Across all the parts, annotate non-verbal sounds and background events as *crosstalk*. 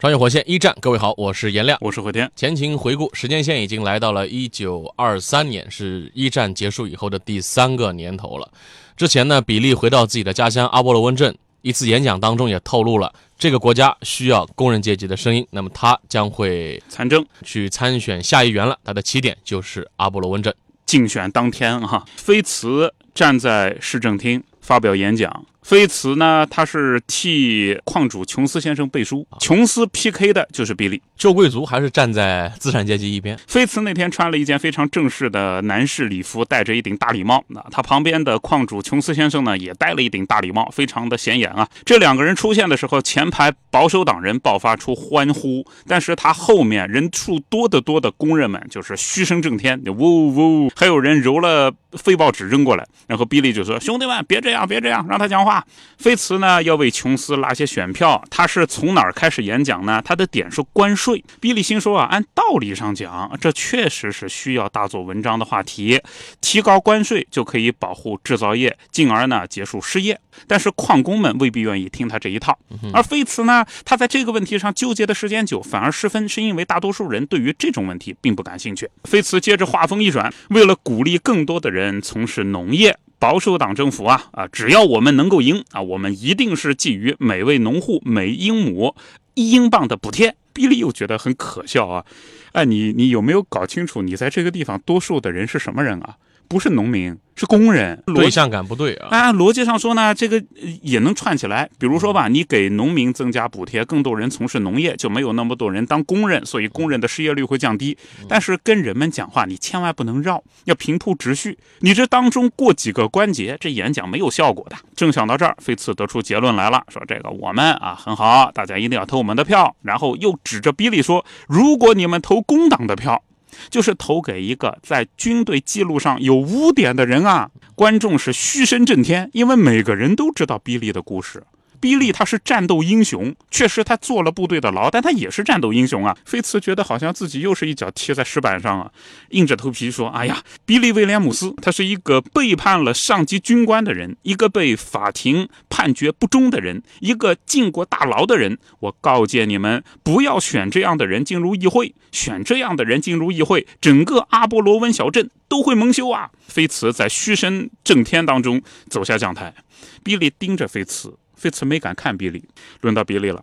穿越火线一战，各位好，我是颜亮。我是慧天。前情回顾，时间线已经来到了一九二三年，是一战结束以后的第三个年头了。之前呢，比利回到自己的家乡阿波罗温镇，一次演讲当中也透露了这个国家需要工人阶级的声音，那么他将会参政，去参选下议员了。他的起点就是阿波罗温镇。竞选当天哈，菲茨站在市政厅发表演讲。菲茨呢，他是替矿主琼斯先生背书，琼斯 PK 的就是比利。旧贵族还是站在资产阶级一边。菲茨那天穿了一件非常正式的男士礼服，戴着一顶大礼帽。那他旁边的矿主琼斯先生呢，也戴了一顶大礼帽，非常的显眼啊。这两个人出现的时候，前排保守党人爆发出欢呼，但是他后面人数多得多的工人们就是嘘声震天，呜呜，还有人揉了废报纸扔过来，然后比利就说：“兄弟们，别这样，别这样，让他讲话。”菲茨呢，要为琼斯拉些选票，他是从哪儿开始演讲呢？他的点是关税。比利心说啊，按道理上讲，这确实是需要大做文章的话题。提高关税就可以保护制造业，进而呢结束失业。但是矿工们未必愿意听他这一套。而菲茨呢，他在这个问题上纠结的时间久，反而失分，是因为大多数人对于这种问题并不感兴趣。菲茨接着话锋一转，为了鼓励更多的人从事农业，保守党政府啊啊，只要我们能够赢啊，我们一定是给予每位农户每英亩一英镑的补贴。比利又觉得很可笑啊！哎，你你有没有搞清楚，你在这个地方多数的人是什么人啊？不是农民。是工人，对象感不对啊！啊，逻辑上说呢，这个也能串起来。比如说吧，你给农民增加补贴，更多人从事农业，就没有那么多人当工人，所以工人的失业率会降低。但是跟人们讲话，你千万不能绕，要平铺直叙。你这当中过几个关节，这演讲没有效果的。正想到这儿，菲茨得出结论来了，说这个我们啊很好，大家一定要投我们的票。然后又指着比利说，如果你们投工党的票。就是投给一个在军队记录上有污点的人啊！观众是嘘声震天，因为每个人都知道比利的故事。比利他是战斗英雄，确实他坐了部队的牢，但他也是战斗英雄啊。菲茨觉得好像自己又是一脚踢在石板上啊，硬着头皮说：“哎呀，比利威廉姆斯，他是一个背叛了上级军官的人，一个被法庭判决不忠的人，一个进过大牢的人。我告诫你们，不要选这样的人进入议会，选这样的人进入议会，整个阿波罗温小镇都会蒙羞啊！”菲茨在嘘声震天当中走下讲台，比利盯着菲茨。菲茨没敢看比利，轮到比利了。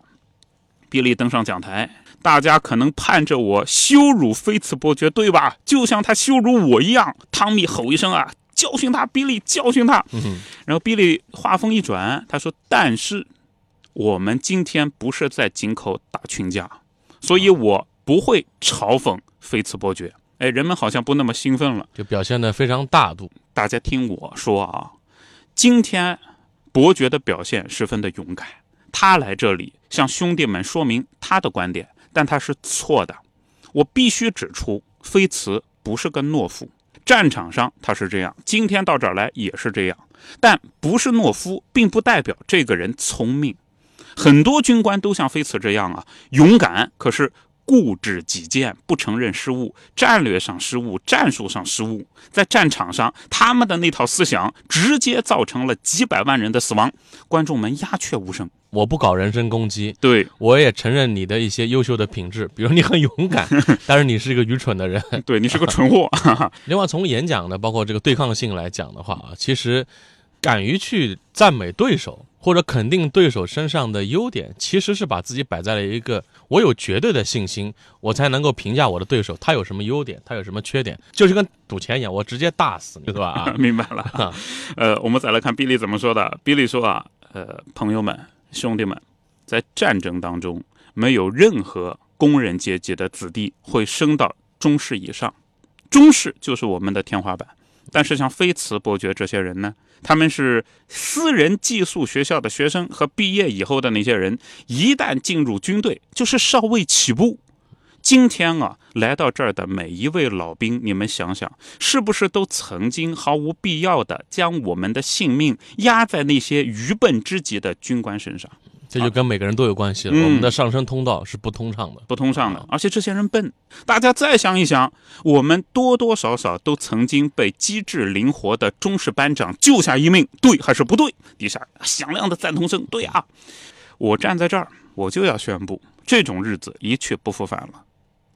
比利登上讲台，大家可能盼着我羞辱菲茨伯爵，对吧？就像他羞辱我一样。汤米吼一声啊，教训他！比利教训他。然后比利话锋一转，他说：“但是我们今天不是在井口打群架，所以我不会嘲讽菲茨伯爵。”哎，人们好像不那么兴奋了，就表现得非常大度。大家听我说啊，今天。伯爵的表现十分的勇敢，他来这里向兄弟们说明他的观点，但他是错的。我必须指出，菲茨不是个懦夫，战场上他是这样，今天到这儿来也是这样。但不是懦夫，并不代表这个人聪明。很多军官都像菲茨这样啊，勇敢，可是。固执己见，不承认失误，战略上失误，战术上失误，在战场上，他们的那套思想直接造成了几百万人的死亡。观众们鸦雀无声。我不搞人身攻击，对我也承认你的一些优秀的品质，比如你很勇敢，*laughs* 但是你是一个愚蠢的人，对你是个蠢货。*laughs* 另外，从演讲的包括这个对抗性来讲的话啊，其实。敢于去赞美对手或者肯定对手身上的优点，其实是把自己摆在了一个我有绝对的信心，我才能够评价我的对手他有什么优点，他有什么缺点，就是跟赌钱一样，我直接大死你，是吧？啊，*laughs* 明白了。呃，我们再来看比利怎么说的。比利说啊，呃，朋友们、兄弟们，在战争当中，没有任何工人阶级的子弟会升到中士以上，中士就是我们的天花板。但是像菲茨伯爵这些人呢，他们是私人寄宿学校的学生和毕业以后的那些人，一旦进入军队，就是少尉起步。今天啊，来到这儿的每一位老兵，你们想想，是不是都曾经毫无必要的将我们的性命压在那些愚笨之极的军官身上？这就跟每个人都有关系了。嗯我们的上升通道是不通畅的。不通畅的，而且这些人笨。大家再想一想，我们多多少少都曾经被机智灵活的中士班长救下一命，对还是不对？底下响亮的赞同声，对啊！我站在这儿，我就要宣布，这种日子一去不复返了。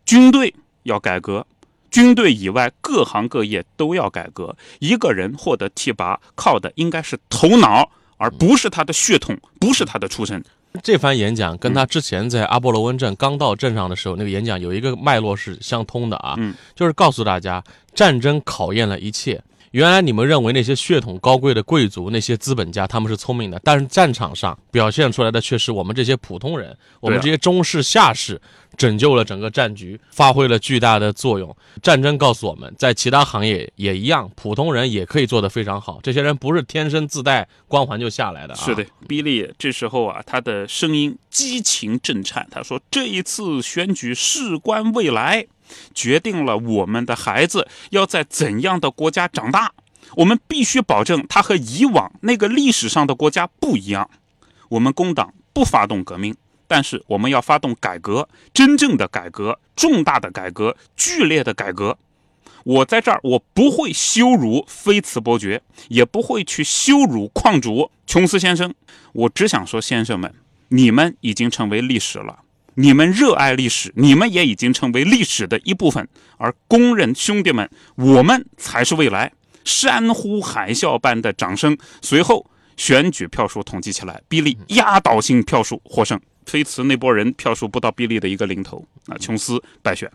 军队要改革，军队以外各行各业都要改革。一个人获得提拔，靠的应该是头脑，而不是他的血统，不是他的出身。这番演讲跟他之前在阿波罗温镇刚到镇上的时候那个演讲有一个脉络是相通的啊，嗯就是告诉大家，战争考验了一切。原来你们认为那些血统高贵的贵族、那些资本家他们是聪明的，但是战场上表现出来的却是我们这些普通人，我们这些中士、下士，拯救了整个战局，发挥了巨大的作用。战争告诉我们，在其他行业也一样，普通人也可以做得非常好。这些人不是天生自带光环就下来的、啊。是的，比利这时候啊，他的声音激情震颤。他说：“这一次选举事关未来，决定了我们的孩子要在怎样的国家长大。我们必须保证他和以往那个历史上的国家不一样。我们工党不发动革命，但是我们要发动改革，真正的改革，重大的改革，剧烈的改革。”我在这儿，我不会羞辱菲茨伯爵，也不会去羞辱矿主琼斯先生。我只想说，先生们，你们已经成为历史了，你们热爱历史，你们也已经成为历史的一部分。而工人兄弟们，我们才是未来。山呼海啸般的掌声，随后选举票数统计起来，比利压倒性票数获胜。推辞那波人票数不到比利的一个零头，啊，琼斯败选。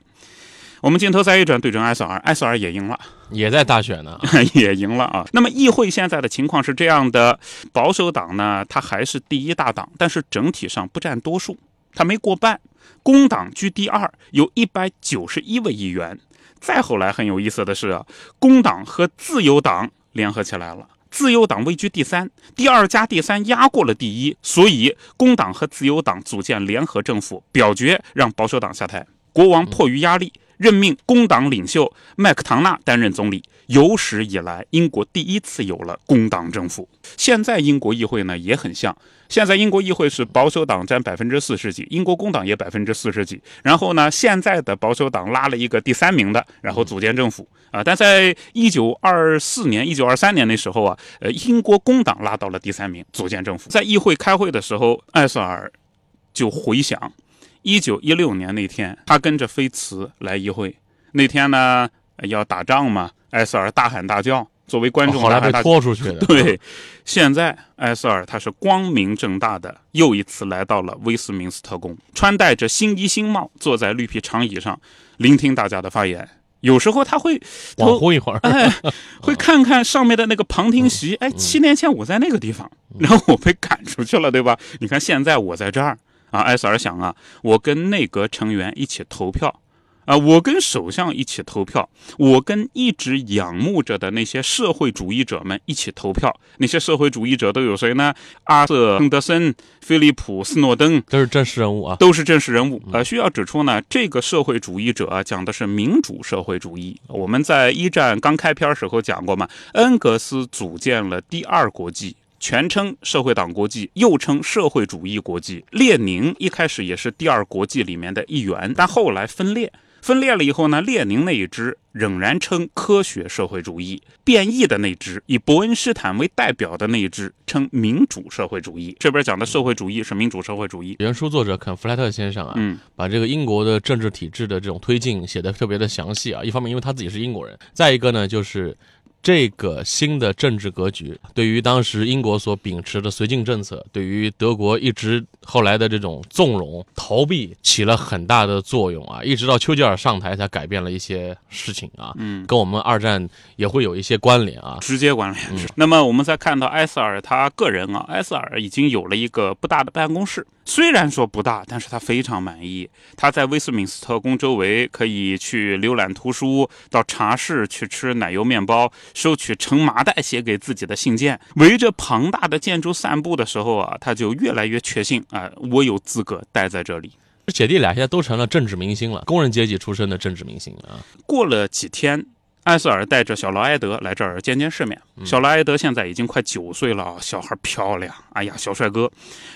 我们镜头再一转，对准埃塞尔，埃塞尔也赢了，也在大选呢。*laughs* 也赢了啊。那么议会现在的情况是这样的：保守党呢，它还是第一大党，但是整体上不占多数，他没过半。工党居第二，有一百九十一位议员。再后来很有意思的是啊，工党和自由党联合起来了。自由党位居第三，第二加第三压过了第一，所以工党和自由党组建联合政府，表决让保守党下台。国王迫于压力，任命工党领袖麦克唐纳担任总理。有史以来，英国第一次有了工党政府。现在英国议会呢也很像，现在英国议会是保守党占百分之四十几，英国工党也百分之四十几。然后呢，现在的保守党拉了一个第三名的，然后组建政府啊。但在一九二四年、一九二三年那时候啊，呃，英国工党拉到了第三名，组建政府。在议会开会的时候，艾瑟尔就回想。一九一六年那天，他跟着菲茨来议会。那天呢，要打仗嘛，埃塞尔大喊大叫，作为观众哦后来被。拖出去的。对，现在埃塞尔他是光明正大的又一次来到了威斯敏斯特宫，穿戴着新衣新帽，坐在绿皮长椅上，聆听大家的发言。有时候他会恍惚一会儿。哎，会 *laughs* 看看上面的那个旁听席。哎，七年前我在那个地方，然后我被赶出去了，对吧？你看现在我在这儿啊，埃塞尔想啊，我跟内阁成员一起投票。啊，我跟首相一起投票，我跟一直仰慕着的那些社会主义者们一起投票。那些社会主义者都有谁呢？阿瑟·亨德森、菲利普·斯诺登，都是正式人物啊。都是正式人物。呃，需要指出呢，这个社会主义者啊，讲的是民主社会主义。我们在一战刚开篇时候讲过嘛，恩格斯组建了第二国际。全称社会党国际，又称社会主义国际。列宁一开始也是第二国际里面的一员，但后来分裂。分裂了以后呢，列宁那一支仍然称科学社会主义，变异的那支以伯恩斯坦为代表的那一支称民主社会主义。这边讲的社会主义是民主社会主义。原书作者肯弗莱特先生啊，嗯，把这个英国的政治体制的这种推进写得特别的详细啊。一方面，因为他自己是英国人；再一个呢，就是这个新的政治格局对于当时英国所秉持的绥靖政策，对于德国一直后来的这种纵容逃避起了很大的作用啊。一直到丘吉尔上台才改变了一些事情啊，嗯，跟我们二战也会有一些关联啊。直接关联是。那么我们再看到埃塞尔他个人啊，埃塞尔已经有了一个不大的办公室，虽然说不大，但是他非常满意。他在威斯敏斯特宫周围可以去浏览图书，到茶室去吃奶油面包，收取成麻袋写给自己的信件。围着庞大的建筑散步的时候啊，他就越来越确信啊，我有资格待在这里。姐弟俩现在都成了政治明星了，工人阶级出身的政治明星啊。过了几天。艾瑟尔带着小劳埃德来这儿见见世面。小劳埃德现在已经快九岁了，小孩漂亮，哎呀，小帅哥。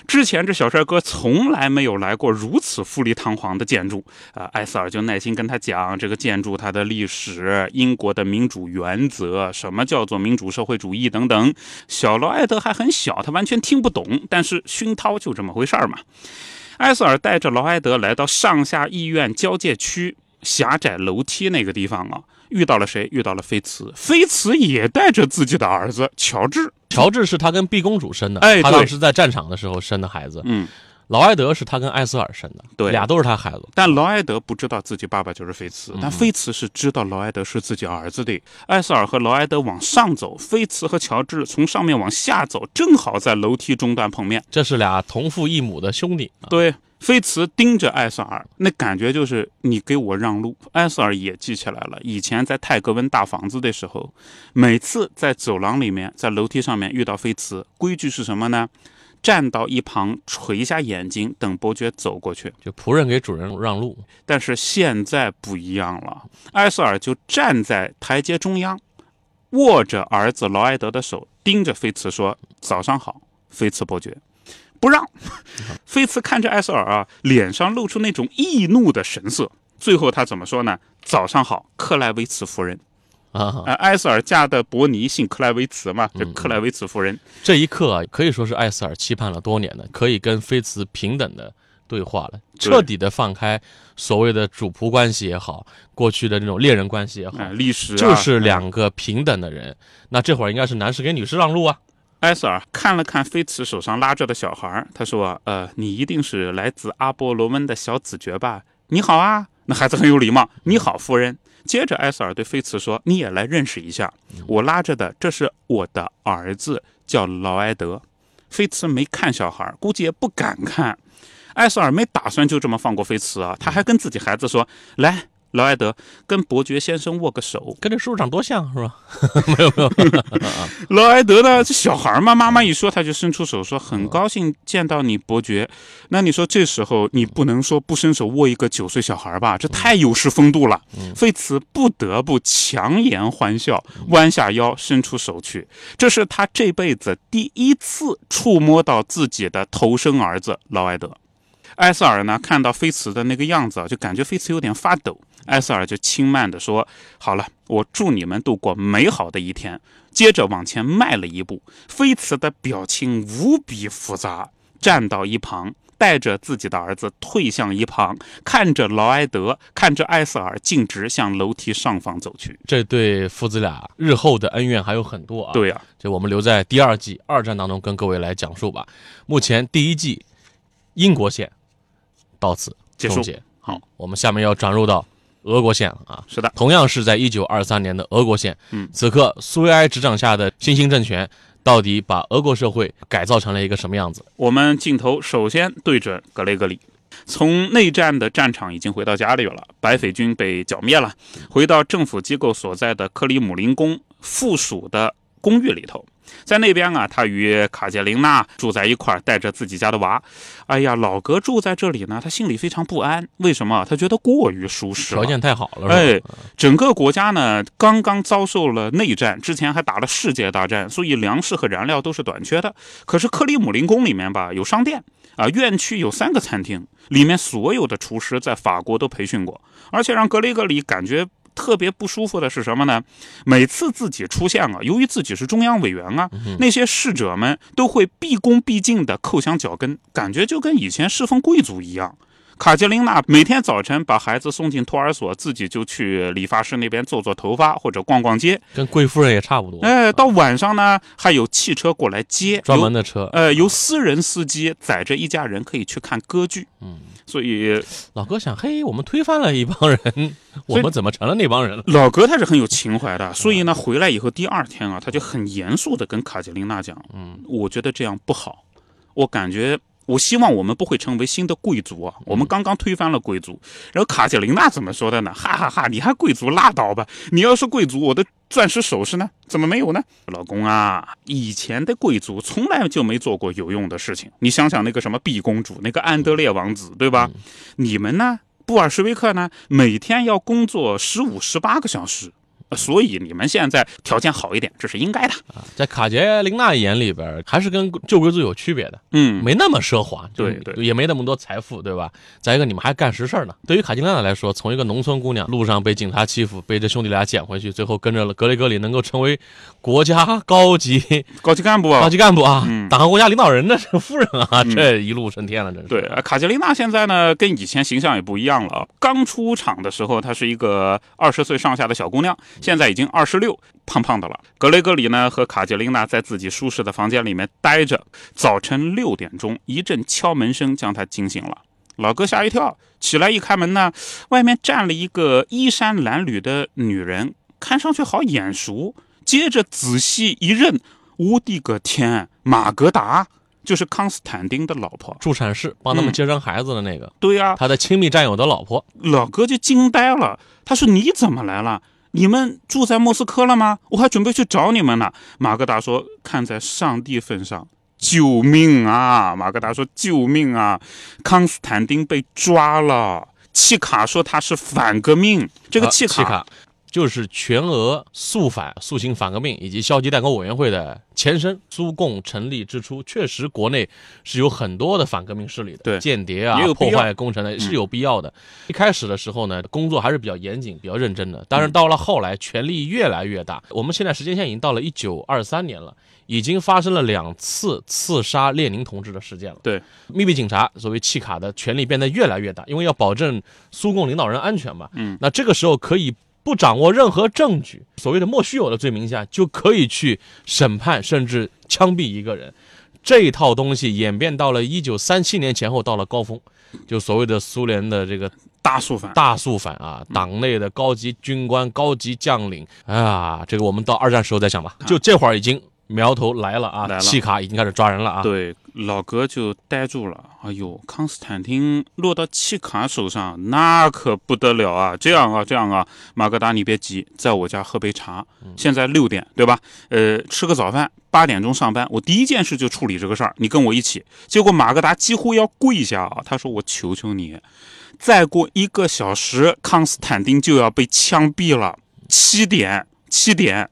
之前这小帅哥从来没有来过如此富丽堂皇的建筑啊。艾瑟尔就耐心跟他讲这个建筑它的历史、英国的民主原则、什么叫做民主社会主义等等。小劳埃德还很小，他完全听不懂，但是熏陶就这么回事儿嘛。艾瑟尔带着劳埃德来到上下议院交界区狭窄楼梯那个地方啊。遇到了谁？遇到了菲茨。菲茨也带着自己的儿子乔治。乔治是他跟碧公主生的，哎，他当时在战场的时候生的孩子。嗯，劳埃德是他跟艾斯尔生的，对，俩都是他孩子。但劳埃德不知道自己爸爸就是菲茨，但菲茨是知道劳埃德是自己儿子的。艾斯尔和劳埃德往上走，菲茨和乔治从上面往下走，正好在楼梯中段碰面。这是俩同父异母的兄弟。对。菲茨盯着艾斯尔，那感觉就是你给我让路。艾斯尔也记起来了，以前在泰格温大房子的时候，每次在走廊里面、在楼梯上面遇到菲茨，规矩是什么呢？站到一旁，垂下眼睛，等伯爵走过去，就仆人给主人让路。但是现在不一样了，艾瑟尔就站在台阶中央，握着儿子劳埃德的手，盯着菲茨说：“早上好，菲茨伯爵。”不让，*laughs* 菲茨看着艾瑟尔啊，脸上露出那种易怒的神色。最后他怎么说呢？早上好，克莱维茨夫人。啊，埃塞尔嫁的伯尼姓克莱维茨嘛，这克莱维茨夫人。这一刻啊，可以说是埃塞尔期盼了多年的，可以跟菲茨平等的对话了，彻底的放开所谓的主仆关系也好，过去的那种恋人关系也好，历史就是两个平等的人。那这会儿应该是男士给女士让路啊。埃塞尔看了看菲茨手上拉着的小孩，他说：“呃，你一定是来自阿波罗温的小子爵吧？你好啊，那孩子很有礼貌。你好，夫人。”接着，艾瑟尔对菲茨说：“你也来认识一下，我拉着的这是我的儿子，叫劳埃德。”菲茨没看小孩，估计也不敢看。艾瑟尔没打算就这么放过菲茨啊，他还跟自己孩子说：“来。”劳埃德跟伯爵先生握个手，跟这叔叔长多像是吧？没 *laughs* 有没有。*laughs* 劳埃德呢？这小孩嘛，妈妈一说他就伸出手说：“很高兴见到你，伯爵。”那你说这时候你不能说不伸手握一个九岁小孩吧？这太有失风度了。费茨不得不强颜欢笑，弯下腰伸出手去。这是他这辈子第一次触摸到自己的头生儿子劳埃德。埃塞尔呢，看到菲茨的那个样子啊，就感觉菲茨有点发抖。埃塞尔就轻慢地说：“好了，我祝你们度过美好的一天。”接着往前迈了一步，菲茨的表情无比复杂，站到一旁，带着自己的儿子退向一旁，看着劳埃德，看着埃塞尔，径直向楼梯上方走去。这对父子俩日后的恩怨还有很多啊。对呀，就我们留在第二季二战当中跟各位来讲述吧。目前第一季英国线到此结束。好，我们下面要转入到。俄国线啊，是的，同样是在一九二三年的俄国线。嗯，此刻苏维埃执掌下的新兴政权，到底把俄国社会改造成了一个什么样子？我们镜头首先对准格雷格里，从内战的战场已经回到家里了，白匪军被剿灭了，回到政府机构所在的克里姆林宫附属的公寓里头。在那边啊，他与卡捷琳娜住在一块儿，带着自己家的娃。哎呀，老格住在这里呢，他心里非常不安。为什么？他觉得过于舒适，条件太好了。哎，整个国家呢，刚刚遭受了内战，之前还打了世界大战，所以粮食和燃料都是短缺的。可是克里姆林宫里面吧，有商店啊，院区有三个餐厅，里面所有的厨师在法国都培训过，而且让格雷格里感觉。特别不舒服的是什么呢？每次自己出现了，由于自己是中央委员啊，那些侍者们都会毕恭毕敬的叩响脚跟，感觉就跟以前侍奉贵族一样。卡捷琳娜每天早晨把孩子送进托儿所，自己就去理发师那边做做头发或者逛逛街，跟贵夫人也差不多。哎，到晚上呢，还有汽车过来接，专门的车，呃，由私人司机载着一家人可以去看歌剧。嗯，所以老哥想，嘿，我们推翻了一帮人，我们怎么成了那帮人了？*laughs* 老哥他是很有情怀的，所以呢，回来以后第二天啊，他就很严肃的跟卡捷琳娜讲，嗯，我觉得这样不好，我感觉。我希望我们不会成为新的贵族啊！我们刚刚推翻了贵族。然后卡捷琳娜怎么说的呢？哈哈哈！你还贵族拉倒吧！你要是贵族，我的钻石首饰呢？怎么没有呢？老公啊，以前的贵族从来就没做过有用的事情。你想想那个什么碧公主，那个安德烈王子，对吧？你们呢？布尔什维克呢？每天要工作十五、十八个小时。所以你们现在条件好一点，这是应该的啊。在卡捷琳娜眼里边，还是跟旧贵族有区别的，嗯，没那么奢华，对对，也没那么多财富，对吧？再一个，你们还干实事呢。对于卡捷琳娜来说，从一个农村姑娘，路上被警察欺负，被这兄弟俩捡回去，最后跟着了格雷格里，能够成为国家高级 *laughs* 高级干部啊，高级干部啊，党和国家领导人的 *laughs* 夫人啊，这一路升天了，真是。对，卡捷琳娜现在呢，跟以前形象也不一样了。刚出场的时候，她是一个二十岁上下的小姑娘，现在已经二十。六胖胖的了，格雷格里呢和卡捷琳娜在自己舒适的房间里面待着。早晨六点钟，一阵敲门声将他惊醒了。老哥吓一跳，起来一开门呢，外面站了一个衣衫褴褛的女人，看上去好眼熟。接着仔细一认，我的个天，马格达就是康斯坦丁的老婆，助产士帮他们接生孩子的那个。对呀，他的亲密战友的老婆。老哥就惊呆了，他说：“你怎么来了？”你们住在莫斯科了吗？我还准备去找你们呢。马格达说：“看在上帝份上，救命啊！”马格达说：“救命啊！”康斯坦丁被抓了。契卡说他是反革命。这个契卡。就是全俄肃反、肃清反革命以及消极怠工委员会的前身。苏共成立之初，确实国内是有很多的反革命势力的，对间谍啊、破坏工程的，是有必要的。一开始的时候呢，工作还是比较严谨、比较认真的。但是，到了后来，权力越来越大。我们现在时间线已经到了一九二三年了，已经发生了两次刺杀列宁同志的事件了。对，秘密警察所谓契卡的权力变得越来越大，因为要保证苏共领导人安全嘛。嗯，那这个时候可以。不掌握任何证据，所谓的莫须有的罪名下，就可以去审判甚至枪毙一个人。这一套东西演变到了一九三七年前后，到了高峰，就所谓的苏联的这个大肃反，大肃反啊！党内的高级军官、高级将领，啊，这个我们到二战时候再讲吧。就这会儿已经。苗头来了啊！来了契卡已经开始抓人了啊！对，老哥就呆住了。哎呦，康斯坦丁落到契卡手上，那可不得了啊！这样啊，这样啊，马格达，你别急，在我家喝杯茶。现在六点，对吧？呃，吃个早饭，八点钟上班。我第一件事就处理这个事儿，你跟我一起。结果马格达几乎要跪下啊！他说：“我求求你，再过一个小时，康斯坦丁就要被枪毙了。七点，七点。”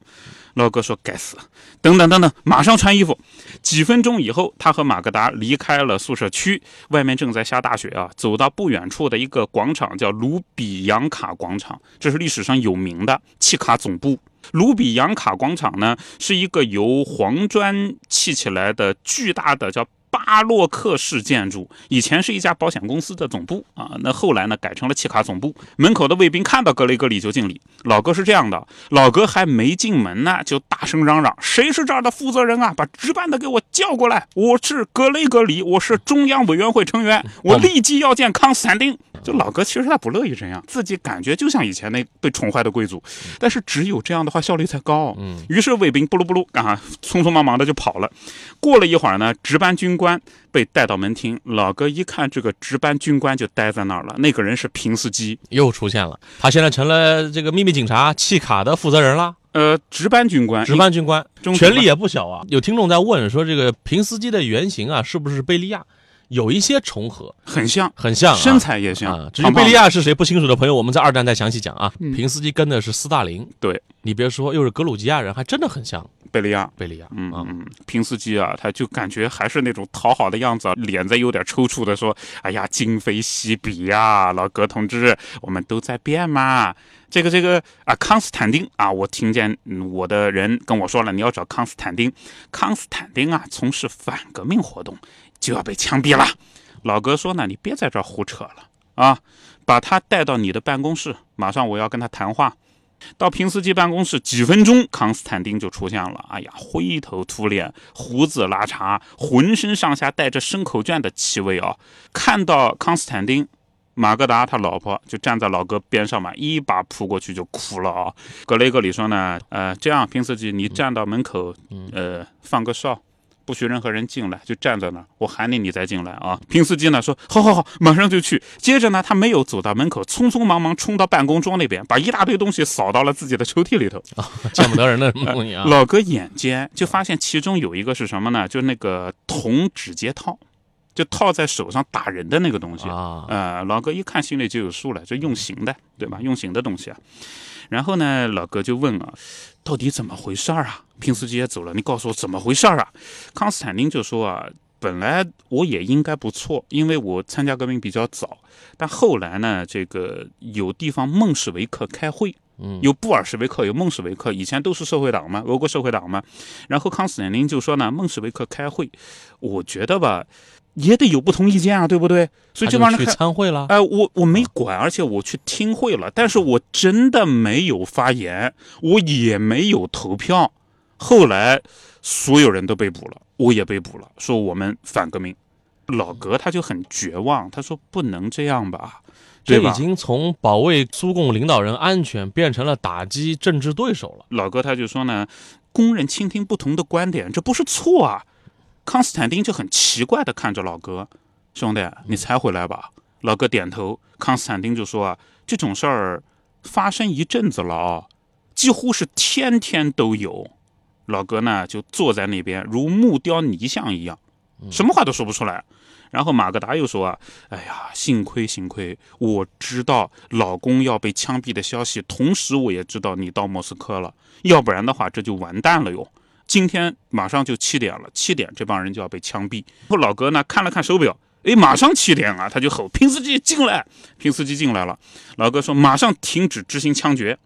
老哥说：“该死。”等等等等，马上穿衣服。几分钟以后，他和马格达离开了宿舍区，外面正在下大雪啊。走到不远处的一个广场，叫卢比扬卡广场，这是历史上有名的契卡总部。卢比扬卡广场呢，是一个由黄砖砌起来的巨大的叫。巴洛克式建筑以前是一家保险公司的总部啊，那后来呢改成了契卡总部。门口的卫兵看到格雷格里就敬礼。老哥是这样的，老哥还没进门呢，就大声嚷嚷：“谁是这儿的负责人啊？把值班的给我叫过来！我是格雷格里，我是中央委员会成员，我立即要见康斯坦丁。”就老哥其实他不乐意这样，自己感觉就像以前那被宠坏的贵族，但是只有这样的话效率才高。嗯，于是卫兵布鲁布鲁啊，匆匆忙忙的就跑了。过了一会儿呢，值班军官被带到门厅，老哥一看这个值班军官就待在那儿了。那个人是平斯基，又出现了，他现在成了这个秘密警察契卡的负责人了。呃，值班军官，值班军官，权力也不小啊。有听众在问说，这个平斯基的原型啊，是不是贝利亚？有一些重合，很像，很像，身材也像。至于贝利亚是谁不清楚的朋友，我们在二战再详细讲啊。平斯基跟的是斯大林，对你别说，又是格鲁吉亚人，还真的很像贝利亚。贝利亚，嗯嗯嗯，平斯基啊，他就感觉还是那种讨好的样子，脸在有点抽搐的说：“哎呀，今非昔比呀，老格同志，我们都在变嘛。这个这个啊，康斯坦丁啊，我听见我的人跟我说了，你要找康斯坦丁。康斯坦丁啊，从事反革命活动。”就要被枪毙了，老哥说呢，你别在这胡扯了啊，把他带到你的办公室，马上我要跟他谈话。到平斯基办公室几分钟，康斯坦丁就出现了。哎呀，灰头土脸，胡子拉碴，浑身上下带着牲口圈的气味啊！看到康斯坦丁，马格达他老婆就站在老哥边上嘛，一把扑过去就哭了啊。格雷格里说呢，呃，这样，平斯基你站到门口，呃，放个哨。不许任何人进来，就站在那儿，我喊你，你再进来啊。平司机呢说，好好好，马上就去。接着呢，他没有走到门口，匆匆忙忙冲到办公桌那边，把一大堆东西扫到了自己的抽屉里头。见不得人的什么东西啊？老哥眼尖，就发现其中有一个是什么呢？就那个铜指节套，就套在手上打人的那个东西。啊，呃，老哥一看心里就有数了，这用刑的，对吧？用刑的东西啊。然后呢，老哥就问啊，到底怎么回事儿啊？平司机也走了，你告诉我怎么回事儿啊？康斯坦丁就说啊，本来我也应该不错，因为我参加革命比较早，但后来呢，这个有地方孟什维克开会。嗯，有布尔什维克，有孟什维克，以前都是社会党嘛，俄国社会党嘛。然后康斯坦丁就说呢，孟什维克开会，我觉得吧，也得有不同意见啊，对不对？所以这帮人开，参会了。哎、我我没管，而且我去听会了，但是我真的没有发言，我也没有投票。后来所有人都被捕了，我也被捕了，说我们反革命。老格他就很绝望，他说不能这样吧，这已经从保卫苏共领导人安全变成了打击政治对手了。老哥他就说呢，工人倾听不同的观点，这不是错啊。康斯坦丁就很奇怪的看着老哥，兄弟，你才回来吧？老哥点头。康斯坦丁就说啊，这种事儿发生一阵子了啊，几乎是天天都有。老哥呢就坐在那边如木雕泥像一样，什么话都说不出来。然后马格达又说啊，哎呀，幸亏幸亏，我知道老公要被枪毙的消息，同时我也知道你到莫斯科了，要不然的话这就完蛋了哟。今天马上就七点了，七点这帮人就要被枪毙。然后老哥呢看了看手表，哎，马上七点啊，他就吼：“平司机进来！”平司机进来了，老哥说：“马上停止执行枪决。”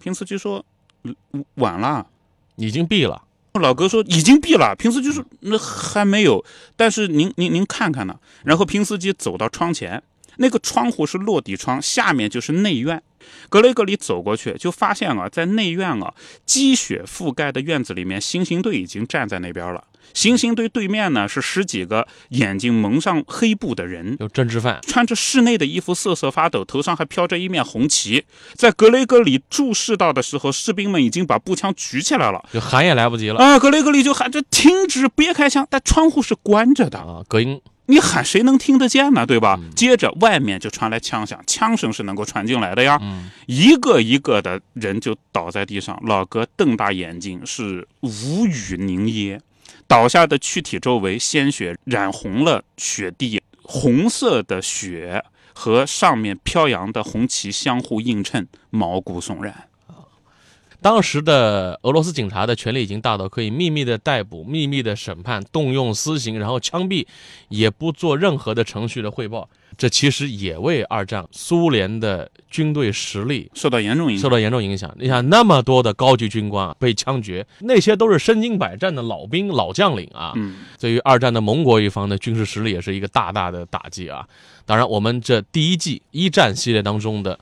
平司机说：“嗯晚了。”已经毙了，老哥说已经毙了，平司机说那还没有，但是您您您看看呢。然后平司机走到窗前，那个窗户是落地窗，下面就是内院。格雷格里走过去，就发现啊，在内院啊积雪覆盖的院子里面，行刑队已经站在那边了。行刑队对面呢是十几个眼睛蒙上黑布的人，有政治犯。穿着室内的衣服瑟瑟发抖，头上还飘着一面红旗。在格雷格里注视到的时候，士兵们已经把步枪举起来了。就喊也来不及了啊，格雷格里就喊着停止，别开枪，但窗户是关着的，啊！隔音你喊谁能听得见呢？对吧？接着外面就传来枪响，枪声是能够传进来的呀。嗯一个一个的人就倒在地上，老哥瞪大眼睛，是无语凝噎。倒下的躯体周围，鲜血染红了雪地，红色的雪和上面飘扬的红旗相互映衬，毛骨悚然。当时的俄罗斯警察的权力已经大到可以秘密的逮捕、秘密的审判、动用私刑，然后枪毙，也不做任何的程序的汇报。这其实也为二战苏联的军队实力受到严重影响受。到严重影响。你想，那么多的高级军官啊被枪决，那些都是身经百战的老兵、老将领啊。嗯，对于二战的盟国一方的军事实力也是一个大大的打击啊。当然，我们这第一季一战系列当中的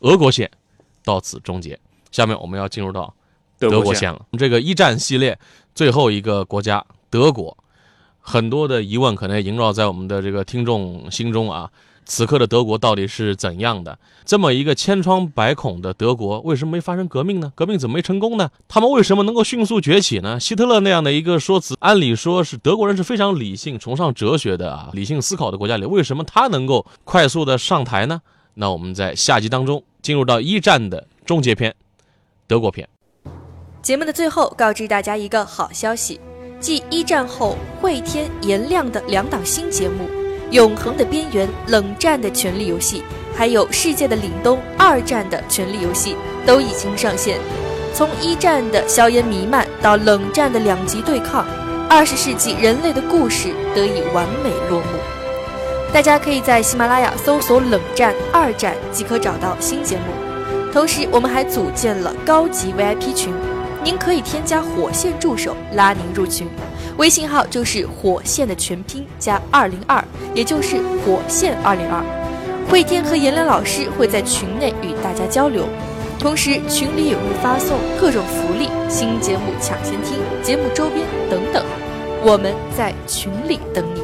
俄国线到此终结。下面我们要进入到德国线了。这个一战系列最后一个国家德国，很多的疑问可能也萦绕在我们的这个听众心中啊。此刻的德国到底是怎样的？这么一个千疮百孔的德国，为什么没发生革命呢？革命怎么没成功呢？他们为什么能够迅速崛起呢？希特勒那样的一个说辞，按理说是德国人是非常理性、崇尚哲学的啊，理性思考的国家里，为什么他能够快速的上台呢？那我们在下集当中进入到一战的终结篇，德国篇。节目的最后，告知大家一个好消息：继一战后会天颜亮的两档新节目《永恒的边缘》《冷战的权力游戏》，还有《世界的凛冬》二战的权力游戏都已经上线。从一战的硝烟弥漫到冷战的两极对抗，二十世纪人类的故事得以完美落幕。大家可以在喜马拉雅搜索“冷战”“二战”即可找到新节目。同时，我们还组建了高级 VIP 群，您可以添加火线助手拉您入群，微信号就是火线的全拼加二零二，也就是火线二零二。慧天和颜良老师会在群内与大家交流，同时群里也会发送各种福利、新节目抢先听、节目周边等等，我们在群里等你。